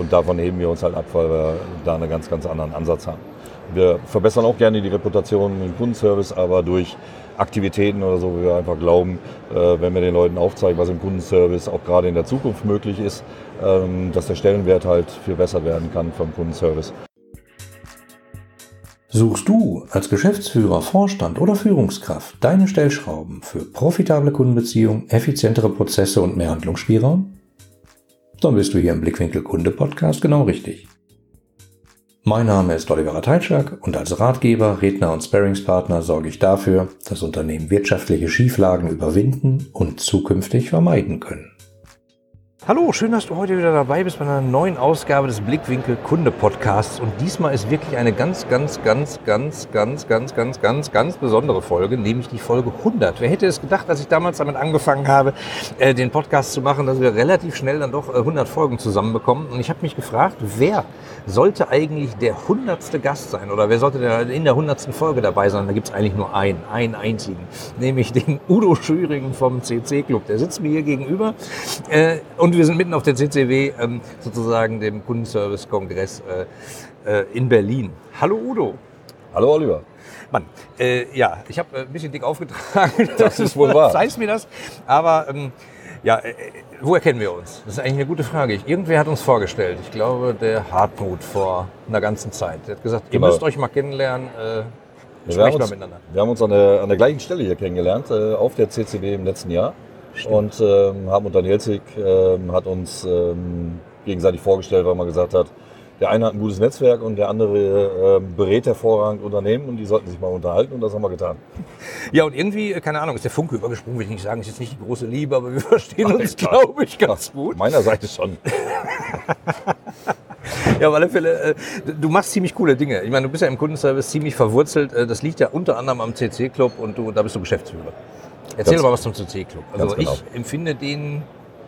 Und davon heben wir uns halt ab, weil wir da einen ganz, ganz anderen Ansatz haben. Wir verbessern auch gerne die Reputation im Kundenservice, aber durch Aktivitäten oder so, wo wir einfach glauben, äh, wenn wir den Leuten aufzeigen, was im Kundenservice auch gerade in der Zukunft möglich ist, ähm, dass der Stellenwert halt viel besser werden kann vom Kundenservice. Suchst du als Geschäftsführer, Vorstand oder Führungskraft deine Stellschrauben für profitable Kundenbeziehungen, effizientere Prozesse und mehr Handlungsspielraum? Dann bist du hier im Blickwinkel Kunde Podcast genau richtig. Mein Name ist Oliver Teitschak und als Ratgeber, Redner und Sparringspartner sorge ich dafür, dass Unternehmen wirtschaftliche Schieflagen überwinden und zukünftig vermeiden können. Hallo, schön, dass du heute wieder dabei bist bei einer neuen Ausgabe des Blickwinkel Kunde Podcasts. Und diesmal ist wirklich eine ganz, ganz, ganz, ganz, ganz, ganz, ganz, ganz, ganz besondere Folge, nämlich die Folge 100. Wer hätte es gedacht, als ich damals damit angefangen habe, äh, den Podcast zu machen, dass wir relativ schnell dann doch 100 äh, Folgen zusammenbekommen? Und ich habe mich gefragt, wer sollte eigentlich der 100. Gast sein oder wer sollte in der 100. Folge dabei sein? Da gibt es eigentlich nur einen, einen einzigen, nämlich den Udo Schüring vom CC Club. Der sitzt mir hier gegenüber. Äh, und und wir sind mitten auf der CCW, ähm, sozusagen dem Kundenservice-Kongress äh, äh, in Berlin. Hallo Udo. Hallo Oliver. Mann, äh, ja, ich habe äh, ein bisschen dick aufgetragen. Das ist wohl wahr. Zeigst mir das. Aber ähm, ja, äh, woher kennen wir uns? Das ist eigentlich eine gute Frage. Irgendwer hat uns vorgestellt. Ich glaube, der Hartmut vor einer ganzen Zeit. Der hat gesagt, ihr genau. müsst euch mal kennenlernen. Äh, wir, haben uns, wir haben uns an der, an der gleichen Stelle hier kennengelernt, äh, auf der CCW im letzten Jahr. Stimmt. Und ähm, Hartmut Danielzig ähm, hat uns ähm, gegenseitig vorgestellt, weil man gesagt hat, der eine hat ein gutes Netzwerk und der andere äh, berät hervorragend Unternehmen und die sollten sich mal unterhalten und das haben wir getan. Ja, und irgendwie, äh, keine Ahnung, ist der Funke übergesprungen, will ich nicht sagen, ist jetzt nicht die große Liebe, aber wir verstehen Alter. uns, glaube ich, ganz gut. Meiner Seite schon. ja, auf alle Fälle, äh, du machst ziemlich coole Dinge. Ich meine, du bist ja im Kundenservice ziemlich verwurzelt. Äh, das liegt ja unter anderem am CC-Club und du, da bist du Geschäftsführer. Erzähl doch mal was zum CC-Club. Also genau. ich empfinde den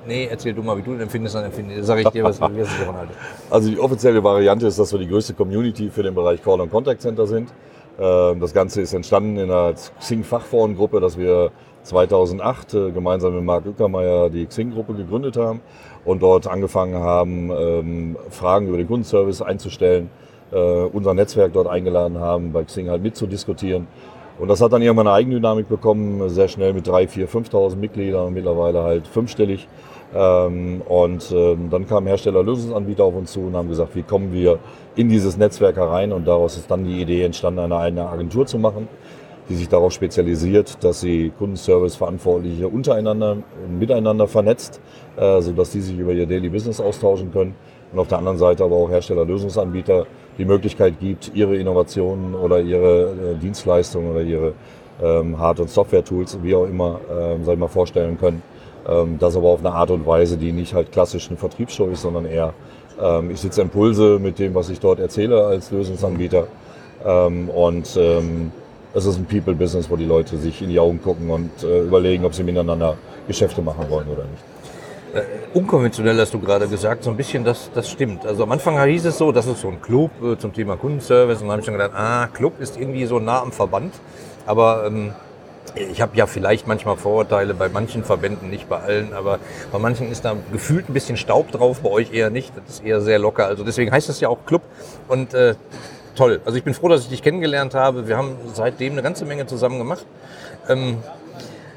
Nee, erzähl du mal, wie du den empfindest, dann empfinde, sage ich dir, was, ich davon halte. Also die offizielle Variante ist, dass wir die größte Community für den Bereich Call- und Contact Center sind. Ähm, das Ganze ist entstanden in einer Xing-Fachforengruppe, dass wir 2008 äh, gemeinsam mit Marc Ückermeier die Xing-Gruppe gegründet haben und dort angefangen haben, ähm, Fragen über den Kundenservice einzustellen, äh, unser Netzwerk dort eingeladen haben, bei Xing halt mitzudiskutieren und das hat dann irgendwann eine Eigendynamik bekommen, sehr schnell mit 3, 4, 5.000 Mitgliedern, mittlerweile halt fünfstellig. Ähm, und ähm, dann kamen Hersteller, Lösungsanbieter auf uns zu und haben gesagt, wie kommen wir in dieses Netzwerk herein? Und daraus ist dann die Idee entstanden, eine eigene Agentur zu machen, die sich darauf spezialisiert, dass sie Kundenservice-Verantwortliche untereinander, miteinander vernetzt, äh, sodass die sich über ihr Daily Business austauschen können. Und auf der anderen Seite aber auch Hersteller, Lösungsanbieter, die Möglichkeit gibt, ihre Innovationen oder ihre äh, Dienstleistungen oder ihre ähm, Hard- und Software-Tools, wie auch immer, ähm, sag ich mal, vorstellen können. Ähm, das aber auf eine Art und Weise, die nicht halt klassisch eine Vertriebsshow ist, sondern eher, ähm, ich sitze Impulse mit dem, was ich dort erzähle als Lösungsanbieter. Ähm, und ähm, es ist ein People-Business, wo die Leute sich in die Augen gucken und äh, überlegen, ob sie miteinander Geschäfte machen wollen oder nicht. Äh, unkonventionell hast du gerade gesagt, so ein bisschen, das, das stimmt. Also am Anfang hieß es so, das ist so ein Club äh, zum Thema Kundenservice und dann habe ich schon gedacht, ah, Club ist irgendwie so nah am Verband. Aber ähm, ich habe ja vielleicht manchmal Vorurteile bei manchen Verbänden, nicht bei allen, aber bei manchen ist da gefühlt ein bisschen Staub drauf, bei euch eher nicht. Das ist eher sehr locker. Also deswegen heißt das ja auch Club und äh, toll. Also ich bin froh, dass ich dich kennengelernt habe. Wir haben seitdem eine ganze Menge zusammen gemacht. Ähm,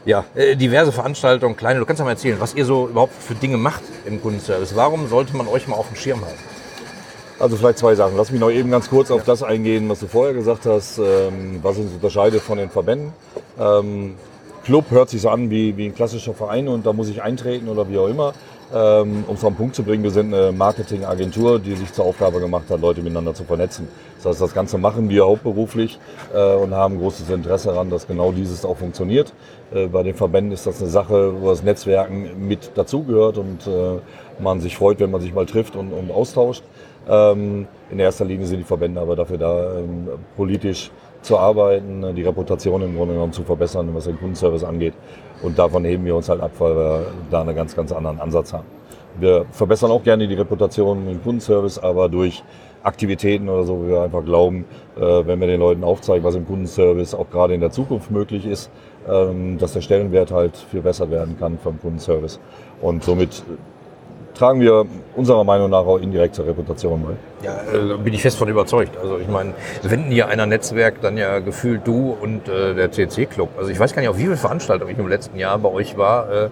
ja, äh, diverse Veranstaltungen, kleine. Du kannst ja mal erzählen, was ihr so überhaupt für Dinge macht im Kundenservice. Warum sollte man euch mal auf dem Schirm halten? Also vielleicht zwei Sachen. Lass mich noch eben ganz kurz auf das eingehen, was du vorher gesagt hast, ähm, was uns unterscheidet von den Verbänden. Ähm, Club hört sich so an wie, wie ein klassischer Verein und da muss ich eintreten oder wie auch immer. Ähm, um es auf den Punkt zu bringen, wir sind eine Marketingagentur, die sich zur Aufgabe gemacht hat, Leute miteinander zu vernetzen. Das heißt, das Ganze machen wir hauptberuflich äh, und haben großes Interesse daran, dass genau dieses auch funktioniert. Äh, bei den Verbänden ist das eine Sache, wo das Netzwerken mit dazugehört und äh, man sich freut, wenn man sich mal trifft und, und austauscht. Ähm, in erster Linie sind die Verbände aber dafür da, ähm, politisch zu arbeiten, die Reputation im Grunde genommen zu verbessern, was den Kundenservice angeht. Und davon heben wir uns halt ab, weil wir da einen ganz, ganz anderen Ansatz haben. Wir verbessern auch gerne die Reputation im Kundenservice, aber durch Aktivitäten oder so, wo wir einfach glauben, äh, wenn wir den Leuten aufzeigen, was im Kundenservice auch gerade in der Zukunft möglich ist, ähm, dass der Stellenwert halt viel besser werden kann vom Kundenservice. Und somit tragen wir unserer Meinung nach auch indirekt zur Reputation bei. Ja, äh, bin ich fest von überzeugt. Also ich meine, wenn hier einer Netzwerk, dann ja gefühlt du und äh, der CC-Club. Also ich weiß gar nicht, auf wie viele Veranstaltungen ich im letzten Jahr bei euch war. Äh,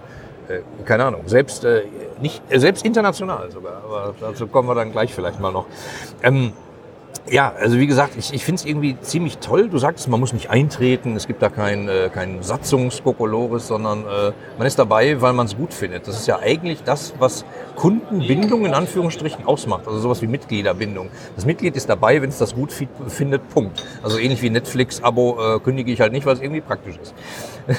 äh, keine Ahnung, selbst, äh, nicht, äh, selbst international sogar, aber dazu kommen wir dann gleich vielleicht mal noch. Ähm, ja, also wie gesagt, ich, ich finde es irgendwie ziemlich toll. Du sagst, man muss nicht eintreten, es gibt da kein, äh, kein Satzungskokolores, sondern äh, man ist dabei, weil man es gut findet. Das ist ja eigentlich das, was Kundenbindung in Anführungsstrichen ausmacht. Also sowas wie Mitgliederbindung. Das Mitglied ist dabei, wenn es das gut findet, Punkt. Also ähnlich wie Netflix-Abo äh, kündige ich halt nicht, weil es irgendwie praktisch ist.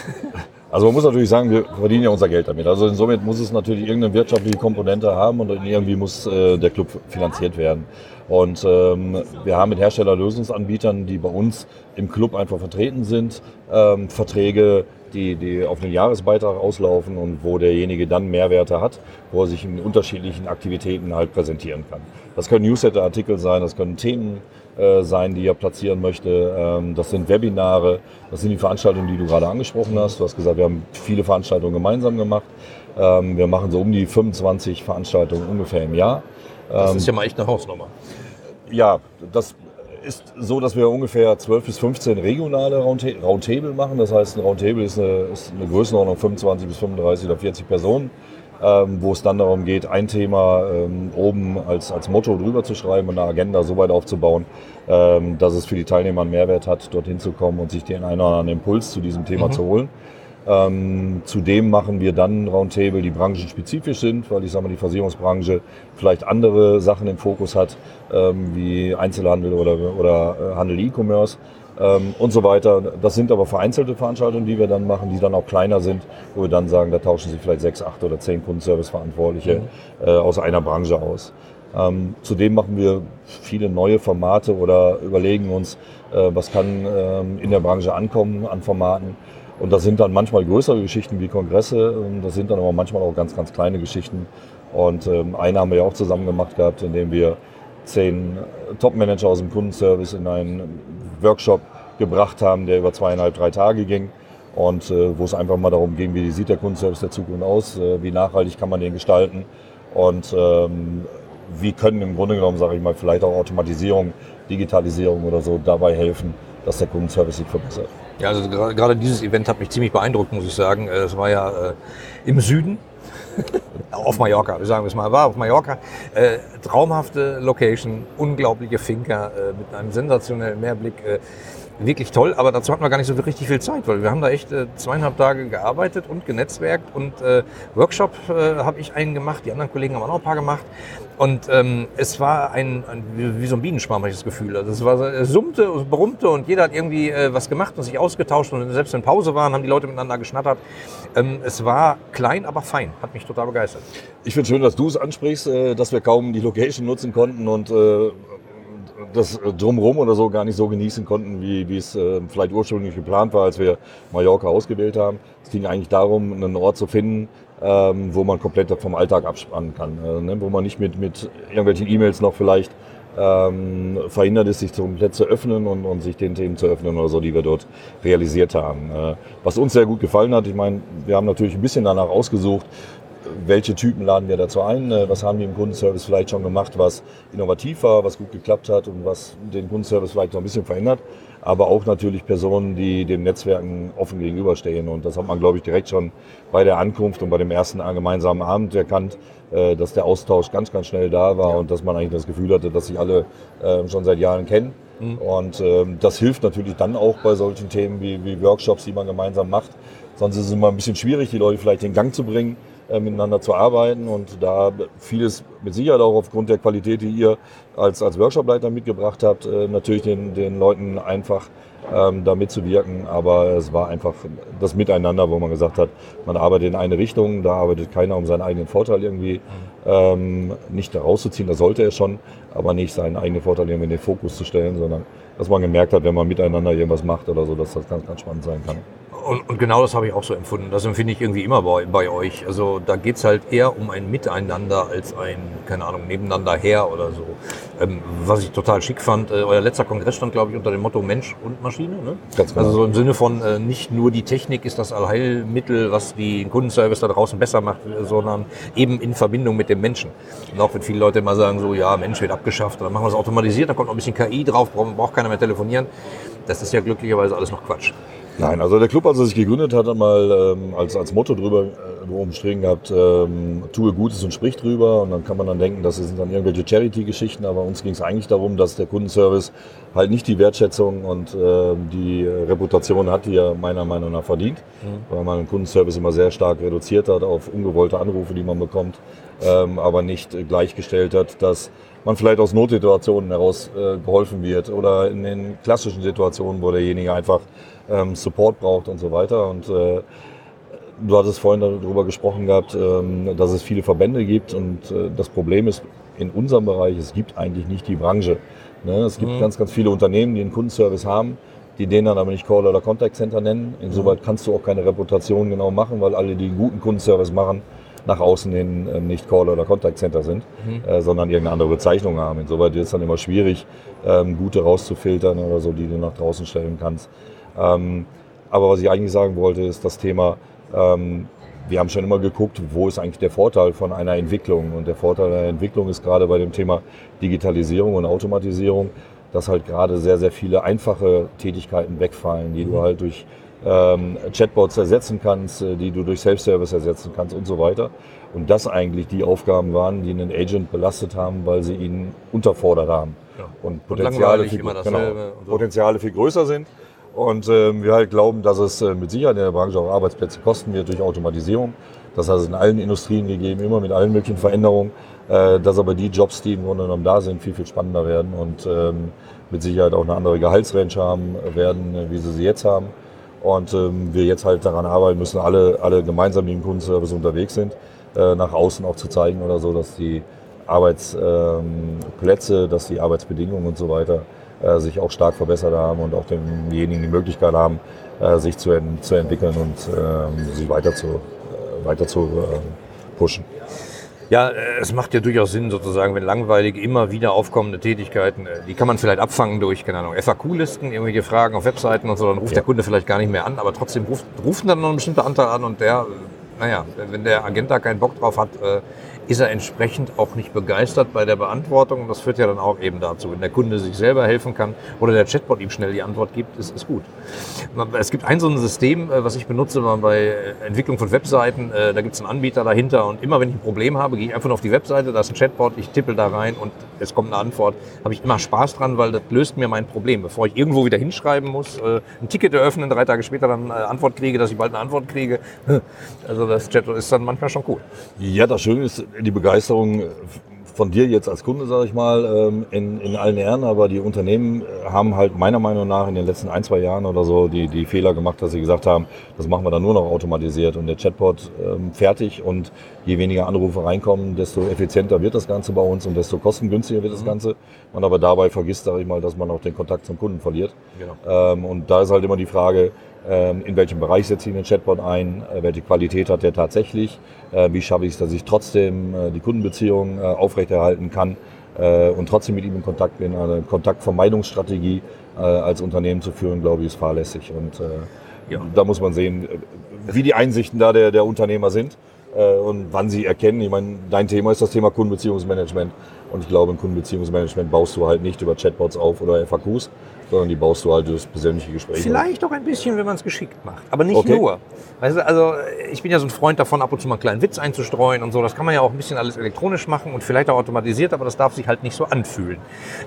Also man muss natürlich sagen, wir verdienen ja unser Geld damit. Also insomit muss es natürlich irgendeine wirtschaftliche Komponente haben und irgendwie muss äh, der Club finanziert werden. Und ähm, wir haben mit Herstellerlösungsanbietern, die bei uns im Club einfach vertreten sind, ähm, Verträge, die, die auf einen Jahresbeitrag auslaufen und wo derjenige dann Mehrwerte hat, wo er sich in unterschiedlichen Aktivitäten halt präsentieren kann. Das können Newsletter-Artikel sein, das können Themen äh, sein, die er platzieren möchte. Ähm, das sind Webinare, das sind die Veranstaltungen, die du gerade angesprochen hast. Du hast gesagt, wir haben viele Veranstaltungen gemeinsam gemacht. Ähm, wir machen so um die 25 Veranstaltungen ungefähr im Jahr. Das ist ja mal echt eine Hausnummer. Ja, das ist so, dass wir ungefähr 12 bis 15 regionale Roundtable machen. Das heißt, ein Roundtable ist eine, ist eine Größenordnung 25 bis 35 oder 40 Personen ähm, wo es dann darum geht, ein Thema ähm, oben als, als Motto drüber zu schreiben und eine Agenda so weit aufzubauen, ähm, dass es für die Teilnehmer einen Mehrwert hat, dorthin zu kommen und sich den einen oder anderen Impuls zu diesem Thema mhm. zu holen. Ähm, zudem machen wir dann Roundtable, die branchenspezifisch sind, weil ich sage mal, die Versicherungsbranche vielleicht andere Sachen im Fokus hat, ähm, wie Einzelhandel oder, oder äh, Handel E-Commerce ähm, und so weiter. Das sind aber vereinzelte Veranstaltungen, die wir dann machen, die dann auch kleiner sind, wo wir dann sagen, da tauschen sich vielleicht sechs, acht oder zehn Kundenservice-Verantwortliche mhm. äh, aus einer Branche aus. Ähm, zudem machen wir viele neue Formate oder überlegen uns, äh, was kann ähm, in der Branche ankommen an Formaten. Und das sind dann manchmal größere Geschichten wie Kongresse, ähm, das sind dann aber manchmal auch ganz, ganz kleine Geschichten. Und ähm, eine haben wir ja auch zusammen gemacht gehabt, indem wir zehn Top-Manager aus dem Kundenservice in einen Workshop gebracht haben, der über zweieinhalb, drei Tage ging und äh, wo es einfach mal darum ging, wie sieht der Kundenservice der Zukunft aus, äh, wie nachhaltig kann man den gestalten und ähm, wie können im Grunde genommen, sage ich mal, vielleicht auch Automatisierung, Digitalisierung oder so dabei helfen, dass der Kundenservice sich verbessert. Ja, also gerade dieses Event hat mich ziemlich beeindruckt, muss ich sagen. Äh, es war ja äh, im Süden auf Mallorca, wir sagen es mal, war auf Mallorca. Äh, traumhafte Location, unglaubliche Finca äh, mit einem sensationellen Mehrblick. Äh, wirklich toll, aber dazu hatten wir gar nicht so richtig viel Zeit, weil wir haben da echt äh, zweieinhalb Tage gearbeitet und genetzwerkt und äh, Workshop äh, habe ich einen gemacht, die anderen Kollegen haben auch noch ein paar gemacht und ähm, es war ein, ein wie, wie, so ein Bienenschwarm, habe ich das Gefühl. Also es war es summte und brummte und jeder hat irgendwie äh, was gemacht und sich ausgetauscht und selbst wenn Pause waren, haben die Leute miteinander geschnattert. Ähm, es war klein, aber fein, hat mich total begeistert. Ich finde schön, dass du es ansprichst, äh, dass wir kaum die Location nutzen konnten und äh, das drumherum oder so gar nicht so genießen konnten, wie, wie es äh, vielleicht ursprünglich geplant war, als wir Mallorca ausgewählt haben. Es ging eigentlich darum, einen Ort zu finden, ähm, wo man komplett vom Alltag abspannen kann, äh, ne? wo man nicht mit, mit irgendwelchen E-Mails noch vielleicht ähm, verhindert ist, sich komplett zu öffnen und, und sich den Themen zu öffnen oder so, die wir dort realisiert haben. Äh, was uns sehr gut gefallen hat, ich meine, wir haben natürlich ein bisschen danach ausgesucht, welche Typen laden wir dazu ein, äh, was haben die im Kundenservice vielleicht schon gemacht, was innovativ war, was gut geklappt hat und was den Kundenservice vielleicht noch ein bisschen verändert, aber auch natürlich Personen, die den Netzwerken offen gegenüberstehen und das hat man, glaube ich, direkt schon bei der Ankunft und bei dem ersten gemeinsamen Abend erkannt, äh, dass der Austausch ganz, ganz schnell da war ja. und dass man eigentlich das Gefühl hatte, dass sich alle äh, schon seit Jahren kennen. Mhm. Und ähm, das hilft natürlich dann auch bei solchen Themen wie, wie Workshops, die man gemeinsam macht. Sonst ist es immer ein bisschen schwierig, die Leute vielleicht in Gang zu bringen miteinander zu arbeiten und da vieles mit Sicherheit auch aufgrund der Qualität, die ihr als, als Workshopleiter mitgebracht habt, äh, natürlich den, den Leuten einfach ähm, da mitzuwirken. Aber es war einfach das Miteinander, wo man gesagt hat, man arbeitet in eine Richtung, da arbeitet keiner um seinen eigenen Vorteil irgendwie ähm, nicht rauszuziehen, das sollte er schon, aber nicht seinen eigenen Vorteil irgendwie in den Fokus zu stellen, sondern dass man gemerkt hat, wenn man miteinander irgendwas macht oder so, dass das ganz, ganz spannend sein kann. Und, und, genau das habe ich auch so empfunden. Das empfinde ich irgendwie immer bei, bei euch. Also da geht es halt eher um ein Miteinander als ein, keine Ahnung, nebeneinander her oder so. Ähm, was ich total schick fand, äh, euer letzter Kongress stand, glaube ich, unter dem Motto Mensch und Maschine. Ne? Ganz genau. Also so im Sinne von äh, nicht nur die Technik ist das Allheilmittel, was den Kundenservice da draußen besser macht, sondern eben in Verbindung mit dem Menschen. Und auch wenn viele Leute immer sagen, so ja, Mensch wird abgeschafft, dann machen wir es automatisiert, dann kommt noch ein bisschen KI drauf, braucht keiner mehr telefonieren. Das ist ja glücklicherweise alles noch Quatsch. Nein, also der Club, als er sich gegründet hat, hat mal ähm, als, als Motto drüber äh, umstreben gehabt, ähm, tue Gutes und sprich drüber. Und dann kann man dann denken, das sind dann irgendwelche Charity-Geschichten, aber uns ging es eigentlich darum, dass der Kundenservice halt nicht die Wertschätzung und äh, die Reputation hat, die er meiner Meinung nach verdient, mhm. weil man den Kundenservice immer sehr stark reduziert hat auf ungewollte Anrufe, die man bekommt, ähm, aber nicht gleichgestellt hat, dass man vielleicht aus Notsituationen heraus äh, geholfen wird oder in den klassischen Situationen, wo derjenige einfach ähm, Support braucht und so weiter. Und äh, du hattest vorhin darüber gesprochen gehabt, ähm, dass es viele Verbände gibt und äh, das Problem ist in unserem Bereich, es gibt eigentlich nicht die Branche. Ne? Es gibt mhm. ganz, ganz viele Unternehmen, die einen Kundenservice haben, die den dann aber nicht Call oder Contact Center nennen. Insoweit mhm. kannst du auch keine Reputation genau machen, weil alle, die einen guten Kundenservice machen, nach außen hin äh, nicht Call oder Contact Center sind, mhm. äh, sondern irgendeine andere Bezeichnung haben. Insoweit ist es dann immer schwierig, ähm, gute rauszufiltern oder so, die du nach draußen stellen kannst. Ähm, aber was ich eigentlich sagen wollte, ist das Thema, ähm, wir haben schon immer geguckt, wo ist eigentlich der Vorteil von einer Entwicklung. Und der Vorteil einer Entwicklung ist gerade bei dem Thema Digitalisierung und Automatisierung, dass halt gerade sehr, sehr viele einfache Tätigkeiten wegfallen, die du mhm. halt durch ähm, Chatbots ersetzen kannst, äh, die du durch Self-Service ersetzen kannst und so weiter. Und das eigentlich die Aufgaben waren, die einen Agent belastet haben, weil sie ihn unterfordert haben. Ja. Und Potenziale, und viel, genau, so. Potenziale viel größer sind. Und ähm, wir halt glauben, dass es äh, mit Sicherheit in der Branche auch Arbeitsplätze kosten wird durch Automatisierung. Das hat es in allen Industrien gegeben, immer mit allen möglichen Veränderungen. Äh, dass aber die Jobs, die im Grunde genommen da sind, viel, viel spannender werden und ähm, mit Sicherheit auch eine andere Gehaltsrange haben werden, äh, wie sie sie jetzt haben. Und ähm, wir jetzt halt daran arbeiten müssen, alle, alle gemeinsam, im Kundenservice unterwegs sind, äh, nach außen auch zu zeigen oder so, dass die Arbeitsplätze, ähm, dass die Arbeitsbedingungen und so weiter äh, sich auch stark verbessert haben und auch denjenigen die Möglichkeit haben, äh, sich zu, ent zu entwickeln und ähm, sich weiter zu, äh, weiter zu äh, pushen. Ja, es macht ja durchaus Sinn, sozusagen, wenn langweilige, immer wieder aufkommende Tätigkeiten, die kann man vielleicht abfangen durch, keine Ahnung, FAQ-Listen, irgendwelche Fragen auf Webseiten und so, dann ruft ja. der Kunde vielleicht gar nicht mehr an, aber trotzdem ruft, ruft dann noch ein bestimmter Anteil an und der, naja, wenn der Agent da keinen Bock drauf hat, ist er entsprechend auch nicht begeistert bei der Beantwortung. Und das führt ja dann auch eben dazu, wenn der Kunde sich selber helfen kann oder der Chatbot ihm schnell die Antwort gibt, ist, ist gut. Es gibt ein so ein System, äh, was ich benutze bei Entwicklung von Webseiten. Äh, da gibt es einen Anbieter dahinter und immer wenn ich ein Problem habe, gehe ich einfach nur auf die Webseite, da ist ein Chatbot, ich tippel da rein und es kommt eine Antwort. Habe ich immer Spaß dran, weil das löst mir mein Problem. Bevor ich irgendwo wieder hinschreiben muss, äh, ein Ticket eröffnen, drei Tage später dann eine Antwort kriege, dass ich bald eine Antwort kriege. Also das Chatbot ist dann manchmal schon cool. Ja, das Schöne ist, die Begeisterung von dir jetzt als Kunde, sage ich mal, ähm, in, in allen Ehren, aber die Unternehmen haben halt meiner Meinung nach in den letzten ein, zwei Jahren oder so die, die Fehler gemacht, dass sie gesagt haben, das machen wir dann nur noch automatisiert und der Chatbot ähm, fertig und je weniger Anrufe reinkommen, desto effizienter wird das Ganze bei uns und desto kostengünstiger wird das mhm. Ganze. Man aber dabei vergisst, sage ich mal, dass man auch den Kontakt zum Kunden verliert. Genau. Ähm, und da ist halt immer die Frage, in welchem Bereich setze ich den Chatbot ein, äh, welche Qualität hat der tatsächlich, äh, wie schaffe ich es, dass ich trotzdem äh, die Kundenbeziehung aufrechterhalten kann und trotzdem mit ihm in Kontakt bin. Eine Kontaktvermeidungsstrategie als Unternehmen zu führen, glaube ich, ist fahrlässig. Und ja. da muss man sehen, wie die Einsichten da der, der Unternehmer sind und wann sie erkennen. Ich meine, dein Thema ist das Thema Kundenbeziehungsmanagement. Und ich glaube, im Kundenbeziehungsmanagement baust du halt nicht über Chatbots auf oder FAQs, sondern die baust du halt durch persönliche Gespräche. Vielleicht auch ein bisschen, wenn man es geschickt macht, aber nicht okay. nur. Weißt du, also ich bin ja so ein Freund davon, ab und zu mal einen kleinen Witz einzustreuen und so. Das kann man ja auch ein bisschen alles elektronisch machen und vielleicht auch automatisiert, aber das darf sich halt nicht so anfühlen.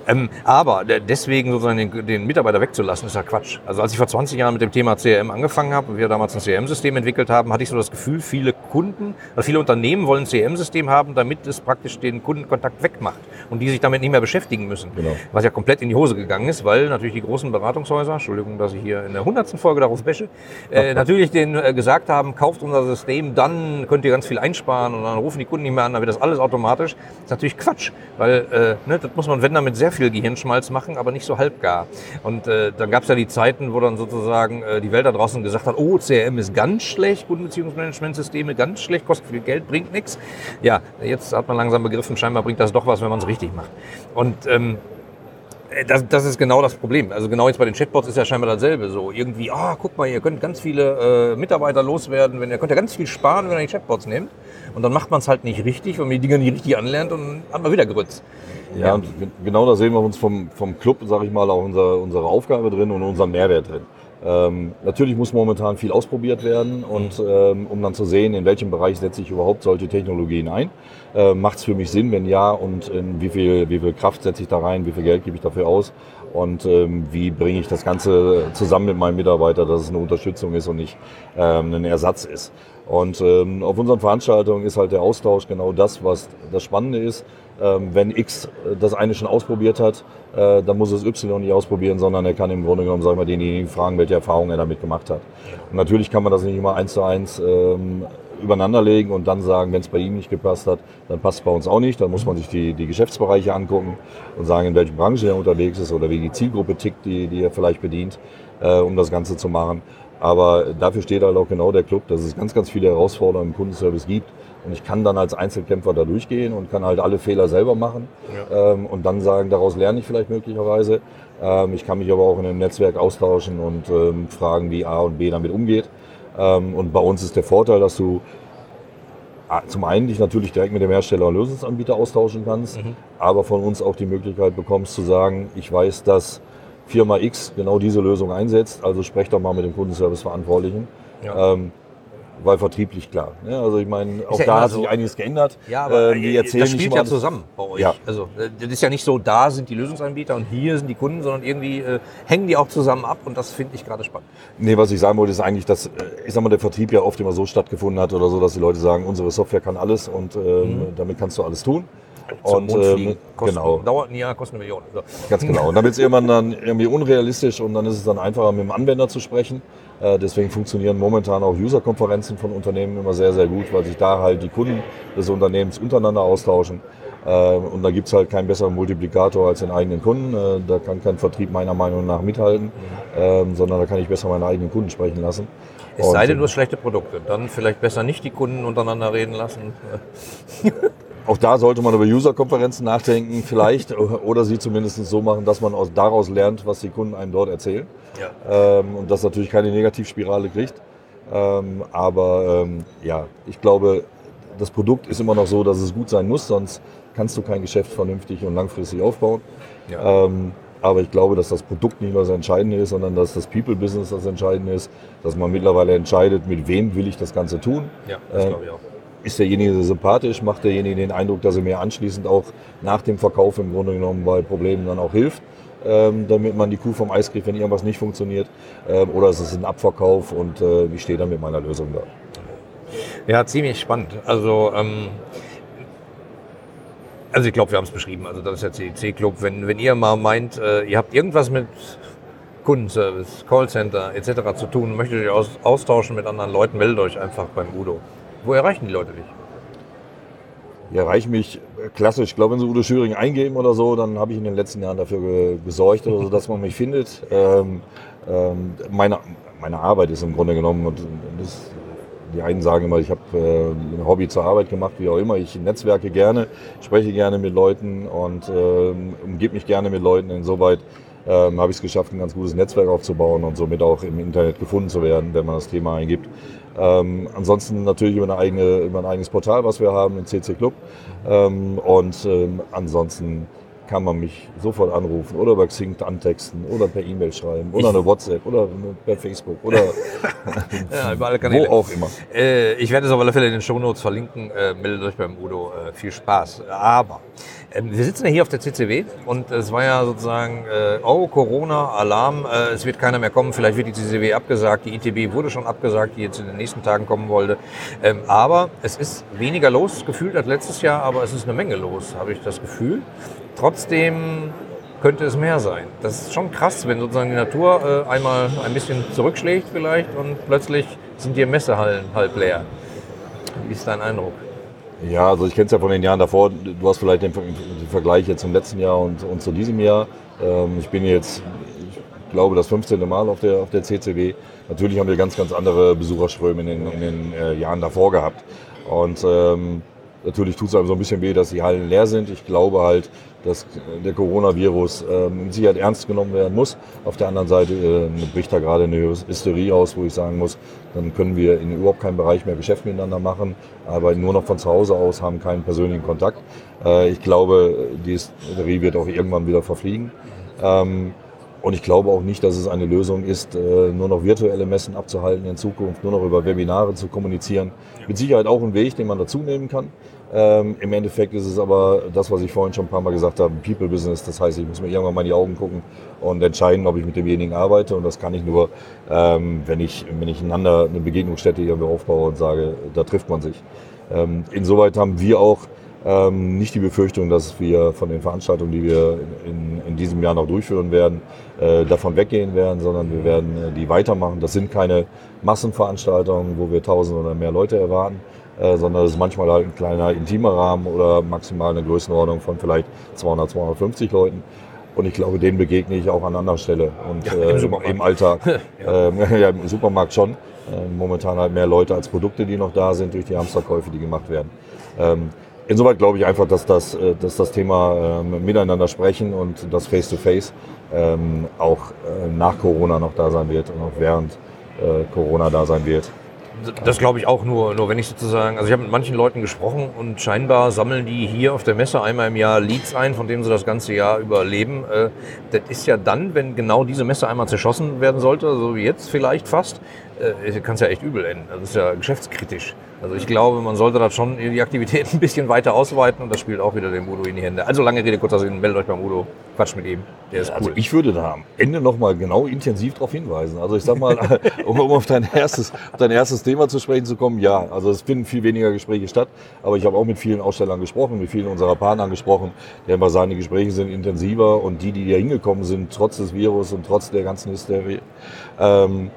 Ähm, aber deswegen sozusagen den, den, Mitarbeiter wegzulassen, ist ja Quatsch. Also als ich vor 20 Jahren mit dem Thema CRM angefangen habe und wir damals ein CRM-System entwickelt haben, hatte ich so das Gefühl, viele Kunden, also viele Unternehmen wollen ein CRM-System haben, damit es praktisch den Kundenkontakt wegmacht und die sich damit nicht mehr beschäftigen müssen. Genau. Was ja komplett in die Hose gegangen ist, weil natürlich die die großen Beratungshäuser, Entschuldigung, dass ich hier in der hundertsten Folge darauf wäsche, äh, natürlich denen äh, gesagt haben, kauft unser System, dann könnt ihr ganz viel einsparen und dann rufen die Kunden nicht mehr an, dann wird das alles automatisch. Das ist natürlich Quatsch, weil äh, ne, das muss man, wenn dann mit sehr viel Gehirnschmalz machen, aber nicht so halbgar. Und äh, dann gab es ja die Zeiten, wo dann sozusagen äh, die Welt da draußen gesagt hat, oh, CRM ist ganz schlecht, Kundenbeziehungsmanagementsysteme ganz schlecht, kostet viel Geld, bringt nichts. Ja, jetzt hat man langsam begriffen, scheinbar bringt das doch was, wenn man es richtig macht. Und ähm, äh, das, das ist genau das Problem. Also genau jetzt bei den Chatbots ist ja scheinbar dasselbe. So irgendwie, ah, guck mal, ihr könnt ganz viele äh, Mitarbeiter loswerden, wenn ihr könnt ja ganz viel sparen, wenn ihr die Chatbots nehmt. Und dann macht man es halt nicht richtig, wenn man die Dinge nicht richtig anlernt und dann hat man wieder Grütz. Ja, ja. und genau da sehen wir uns vom, vom Club, sage ich mal, auch unser, unsere Aufgabe drin und unseren Mehrwert drin. Ähm, natürlich muss momentan viel ausprobiert werden und ähm, um dann zu sehen, in welchem Bereich setze ich überhaupt solche Technologien ein. Äh, Macht es für mich Sinn, wenn ja und in wie viel, wie viel Kraft setze ich da rein, wie viel Geld gebe ich dafür aus und ähm, wie bringe ich das Ganze zusammen mit meinem Mitarbeiter, dass es eine Unterstützung ist und nicht ähm, ein Ersatz ist. Und ähm, auf unseren Veranstaltungen ist halt der Austausch genau das, was das Spannende ist. Ähm, wenn X das eine schon ausprobiert hat, äh, dann muss es Y nicht ausprobieren, sondern er kann im Grunde genommen, sagen wir, denjenigen fragen, welche Erfahrungen er damit gemacht hat. Und natürlich kann man das nicht immer eins zu eins ähm, übereinander legen und dann sagen, wenn es bei ihm nicht gepasst hat, dann passt es bei uns auch nicht. Dann muss man sich die, die Geschäftsbereiche angucken und sagen, in welchen Branchen er unterwegs ist oder wie die Zielgruppe tickt, die, die er vielleicht bedient, äh, um das Ganze zu machen. Aber dafür steht halt auch genau der Club, dass es ganz, ganz viele Herausforderungen im Kundenservice gibt und ich kann dann als Einzelkämpfer da durchgehen und kann halt alle Fehler selber machen ja. ähm, und dann sagen, daraus lerne ich vielleicht möglicherweise. Ähm, ich kann mich aber auch in einem Netzwerk austauschen und ähm, fragen, wie A und B damit umgeht. Ähm, und bei uns ist der Vorteil, dass du zum einen dich natürlich direkt mit dem Hersteller und Lösungsanbieter austauschen kannst, mhm. aber von uns auch die Möglichkeit bekommst zu sagen, ich weiß, dass Firma X genau diese Lösung einsetzt, also sprech doch mal mit dem Kundenservice-Verantwortlichen. Ja. Ähm, weil vertrieblich klar. Ne? also ich meine, auch ja da hat so. sich einiges geändert. Ja, aber äh, die erzählen das spielt ja zusammen bei euch. Ja. Also äh, das ist ja nicht so, da sind die Lösungsanbieter und hier sind die Kunden, sondern irgendwie äh, hängen die auch zusammen ab und das finde ich gerade spannend. Nee, was ich sagen wollte, ist eigentlich, dass, äh, ich sag mal, der Vertrieb ja oft immer so stattgefunden hat oder so, dass die Leute sagen, unsere Software kann alles und ähm, mhm. damit kannst du alles tun. Und ähm, kosten, genau. dauert ein Jahr, kostet eine Million. So. Ganz genau. Und dann wird es irgendwann dann irgendwie unrealistisch und dann ist es dann einfacher, mit dem Anwender zu sprechen. Äh, deswegen funktionieren momentan auch User-Konferenzen von Unternehmen immer sehr, sehr gut, weil sich da halt die Kunden des Unternehmens untereinander austauschen. Äh, und da gibt es halt keinen besseren Multiplikator als den eigenen Kunden. Äh, da kann kein Vertrieb meiner Meinung nach mithalten, ähm, sondern da kann ich besser meine eigenen Kunden sprechen lassen. Es sei denn, du hast schlechte Produkte. Dann vielleicht besser nicht die Kunden untereinander reden lassen. Auch da sollte man über User-Konferenzen nachdenken, vielleicht, oder sie zumindest so machen, dass man aus, daraus lernt, was die Kunden einem dort erzählen. Ja. Ähm, und das natürlich keine Negativspirale kriegt. Ähm, aber ähm, ja, ich glaube, das Produkt ist immer noch so, dass es gut sein muss, sonst kannst du kein Geschäft vernünftig und langfristig aufbauen. Ja. Ähm, aber ich glaube, dass das Produkt nicht mehr das Entscheidende ist, sondern dass das People-Business das Entscheidende ist, dass man mittlerweile entscheidet, mit wem will ich das Ganze tun. Ja, das äh, glaube ich auch ist derjenige sympathisch, macht derjenige den Eindruck, dass er mir anschließend auch nach dem Verkauf im Grunde genommen bei Problemen dann auch hilft, ähm, damit man die Kuh vom Eis kriegt, wenn irgendwas nicht funktioniert. Ähm, oder es ist ein Abverkauf und äh, wie steht dann mit meiner Lösung da? Ja, ziemlich spannend. Also, ähm, also ich glaube, wir haben es beschrieben. Also das ist der CDC-Club. Wenn, wenn ihr mal meint, äh, ihr habt irgendwas mit Kundenservice, Callcenter etc. zu tun, möchtet euch austauschen mit anderen Leuten, meldet euch einfach beim Udo. Wo erreichen die Leute dich? Die erreichen mich klassisch. Ich glaube, wenn sie Udo Schüring eingeben oder so, dann habe ich in den letzten Jahren dafür gesorgt, oder so, dass man mich findet. Ähm, ähm, meine, meine Arbeit ist im Grunde genommen, und das, die einen sagen immer, ich habe äh, ein Hobby zur Arbeit gemacht, wie auch immer. Ich netzwerke gerne, spreche gerne mit Leuten und äh, umgebe mich gerne mit Leuten. Insoweit ähm, habe ich es geschafft, ein ganz gutes Netzwerk aufzubauen und somit auch im Internet gefunden zu werden, wenn man das Thema eingibt. Ähm, ansonsten natürlich über, eine eigene, über ein eigenes Portal, was wir haben, den CC Club. Ähm, und ähm, ansonsten kann man mich sofort anrufen oder über Xing antexten oder per E-Mail schreiben oder eine WhatsApp oder per Facebook oder ja, überall wo auch immer. Äh, ich werde es auf alle Fälle in den Shownotes verlinken. Äh, meldet euch beim Udo. Äh, viel Spaß. Aber ähm, wir sitzen ja hier auf der CCW und es war ja sozusagen, äh, oh, Corona, Alarm, äh, es wird keiner mehr kommen, vielleicht wird die CCW abgesagt, die ITB wurde schon abgesagt, die jetzt in den nächsten Tagen kommen wollte. Ähm, aber es ist weniger los gefühlt als letztes Jahr, aber es ist eine Menge los, habe ich das Gefühl. Trotzdem könnte es mehr sein. Das ist schon krass, wenn sozusagen die Natur äh, einmal ein bisschen zurückschlägt vielleicht und plötzlich sind die Messehallen halb leer. Wie ist dein Eindruck? Ja, also ich kenne es ja von den Jahren davor. Du hast vielleicht den, den Vergleich jetzt zum letzten Jahr und, und zu diesem Jahr. Ähm, ich bin jetzt, ich glaube, das 15. Mal auf der, auf der CCW. Natürlich haben wir ganz, ganz andere Besucherströme in den, in den äh, Jahren davor gehabt. Und ähm, natürlich tut es einem so ein bisschen weh, dass die Hallen leer sind. Ich glaube halt, dass der Coronavirus ähm, mit Sicherheit ernst genommen werden muss. Auf der anderen Seite äh, bricht da gerade eine Hysterie aus, wo ich sagen muss, dann können wir in überhaupt keinem Bereich mehr Geschäft miteinander machen, arbeiten nur noch von zu Hause aus, haben keinen persönlichen Kontakt. Äh, ich glaube, die Hysterie wird auch irgendwann wieder verfliegen. Ähm, und ich glaube auch nicht, dass es eine Lösung ist, äh, nur noch virtuelle Messen abzuhalten in Zukunft, nur noch über Webinare zu kommunizieren. Mit Sicherheit auch ein Weg, den man dazu nehmen kann. Ähm, Im Endeffekt ist es aber das, was ich vorhin schon ein paar Mal gesagt habe, People Business. Das heißt, ich muss mir irgendwann mal in die Augen gucken und entscheiden, ob ich mit demjenigen arbeite. Und das kann ich nur, ähm, wenn, ich, wenn ich einander eine Begegnungsstätte irgendwie aufbaue und sage, da trifft man sich. Ähm, insoweit haben wir auch ähm, nicht die Befürchtung, dass wir von den Veranstaltungen, die wir in, in diesem Jahr noch durchführen werden, äh, davon weggehen werden, sondern wir werden äh, die weitermachen. Das sind keine Massenveranstaltungen, wo wir tausend oder mehr Leute erwarten, äh, sondern es ist manchmal halt ein kleiner intimer Rahmen oder maximal eine Größenordnung von vielleicht 200, 250 Leuten. Und ich glaube, denen begegne ich auch an anderer Stelle. Und ja, im, äh, im Alltag, ja. Äh, ja, im Supermarkt schon. Äh, momentan halt mehr Leute als Produkte, die noch da sind durch die Hamsterkäufe, die gemacht werden. Ähm, insoweit glaube ich einfach, dass das, äh, dass das Thema ähm, miteinander sprechen und das Face-to-Face ähm, auch äh, nach Corona noch da sein wird und auch während äh, Corona da sein wird das glaube ich auch nur, nur wenn ich sozusagen, also ich habe mit manchen Leuten gesprochen und scheinbar sammeln die hier auf der Messe einmal im Jahr Leads ein, von denen sie das ganze Jahr überleben. Äh, das ist ja dann, wenn genau diese Messe einmal zerschossen werden sollte, so wie jetzt vielleicht fast, äh, kann es ja echt übel enden. Das ist ja geschäftskritisch. Also ich glaube, man sollte das schon die Aktivitäten ein bisschen weiter ausweiten und das spielt auch wieder dem Udo in die Hände. Also lange Rede, kurzer Sinn, meldet euch beim Udo, quatscht mit ihm, der ist also cool. Also ich würde da am Ende nochmal genau intensiv darauf hinweisen. Also ich sag mal, um, um, auf dein erstes, dein erstes Thema zu sprechen zu kommen, ja, also es finden viel weniger Gespräche statt, aber ich habe auch mit vielen Ausstellern gesprochen, mit vielen unserer Partner gesprochen, die einfach sagen, die Gespräche sind intensiver und die, die hier hingekommen sind, trotz des Virus und trotz der ganzen Hysterie, ähm,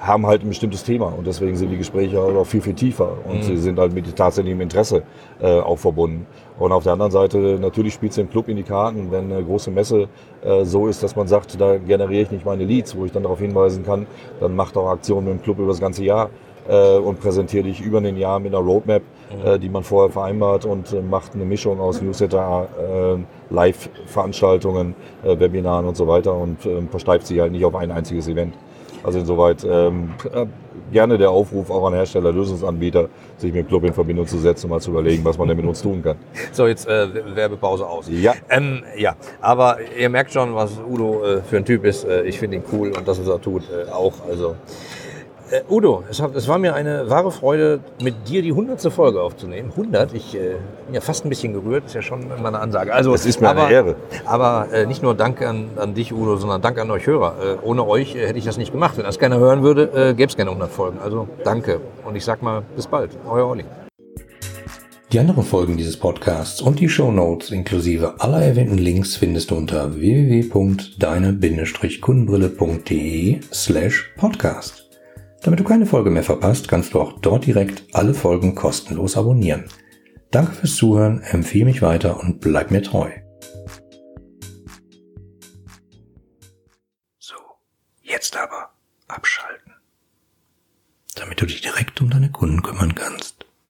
haben halt ein bestimmtes Thema und deswegen sind die Gespräche auch viel, viel tiefer und mhm. sie sind halt mit tatsächlichem Interesse äh, auch verbunden. Und auf der anderen Seite, natürlich spielt es den Club in die Karten, wenn eine große Messe äh, so ist, dass man sagt, da generiere ich nicht meine Leads, wo ich dann darauf hinweisen kann, dann macht auch Aktionen mit dem Club über das ganze Jahr äh, und präsentiere dich über den Jahr mit einer Roadmap, mhm. äh, die man vorher vereinbart und äh, macht eine Mischung aus Newsletter, äh, Live-Veranstaltungen, Webinaren und so weiter und versteift sich halt nicht auf ein einziges Event. Also insoweit ähm, äh, gerne der Aufruf auch an Hersteller, Lösungsanbieter, sich mit dem Club in Verbindung zu setzen und mal zu überlegen, was man denn mit uns tun kann. So, jetzt äh, Werbepause aus. Ja. Ähm, ja, aber ihr merkt schon, was Udo äh, für ein Typ ist. Äh, ich finde ihn cool und das, was er tut, äh, auch. Also äh, Udo, es, hat, es, war mir eine wahre Freude, mit dir die hundertste Folge aufzunehmen. 100, ich äh, bin ja fast ein bisschen gerührt, ist ja schon immer eine Ansage. Also, es ist mir aber, eine Ehre. Aber äh, nicht nur Dank an, an, dich, Udo, sondern Dank an euch Hörer. Äh, ohne euch äh, hätte ich das nicht gemacht. Wenn das keiner hören würde, äh, gäbe es keine 100 Folgen. Also danke. Und ich sag mal, bis bald. Euer Olli. Die anderen Folgen dieses Podcasts und die Show Notes inklusive aller erwähnten Links findest du unter www.deine-kundenbrille.de slash podcast. Damit du keine Folge mehr verpasst, kannst du auch dort direkt alle Folgen kostenlos abonnieren. Danke fürs Zuhören, empfehle mich weiter und bleib mir treu. So, jetzt aber abschalten. Damit du dich direkt um deine Kunden kümmern kannst.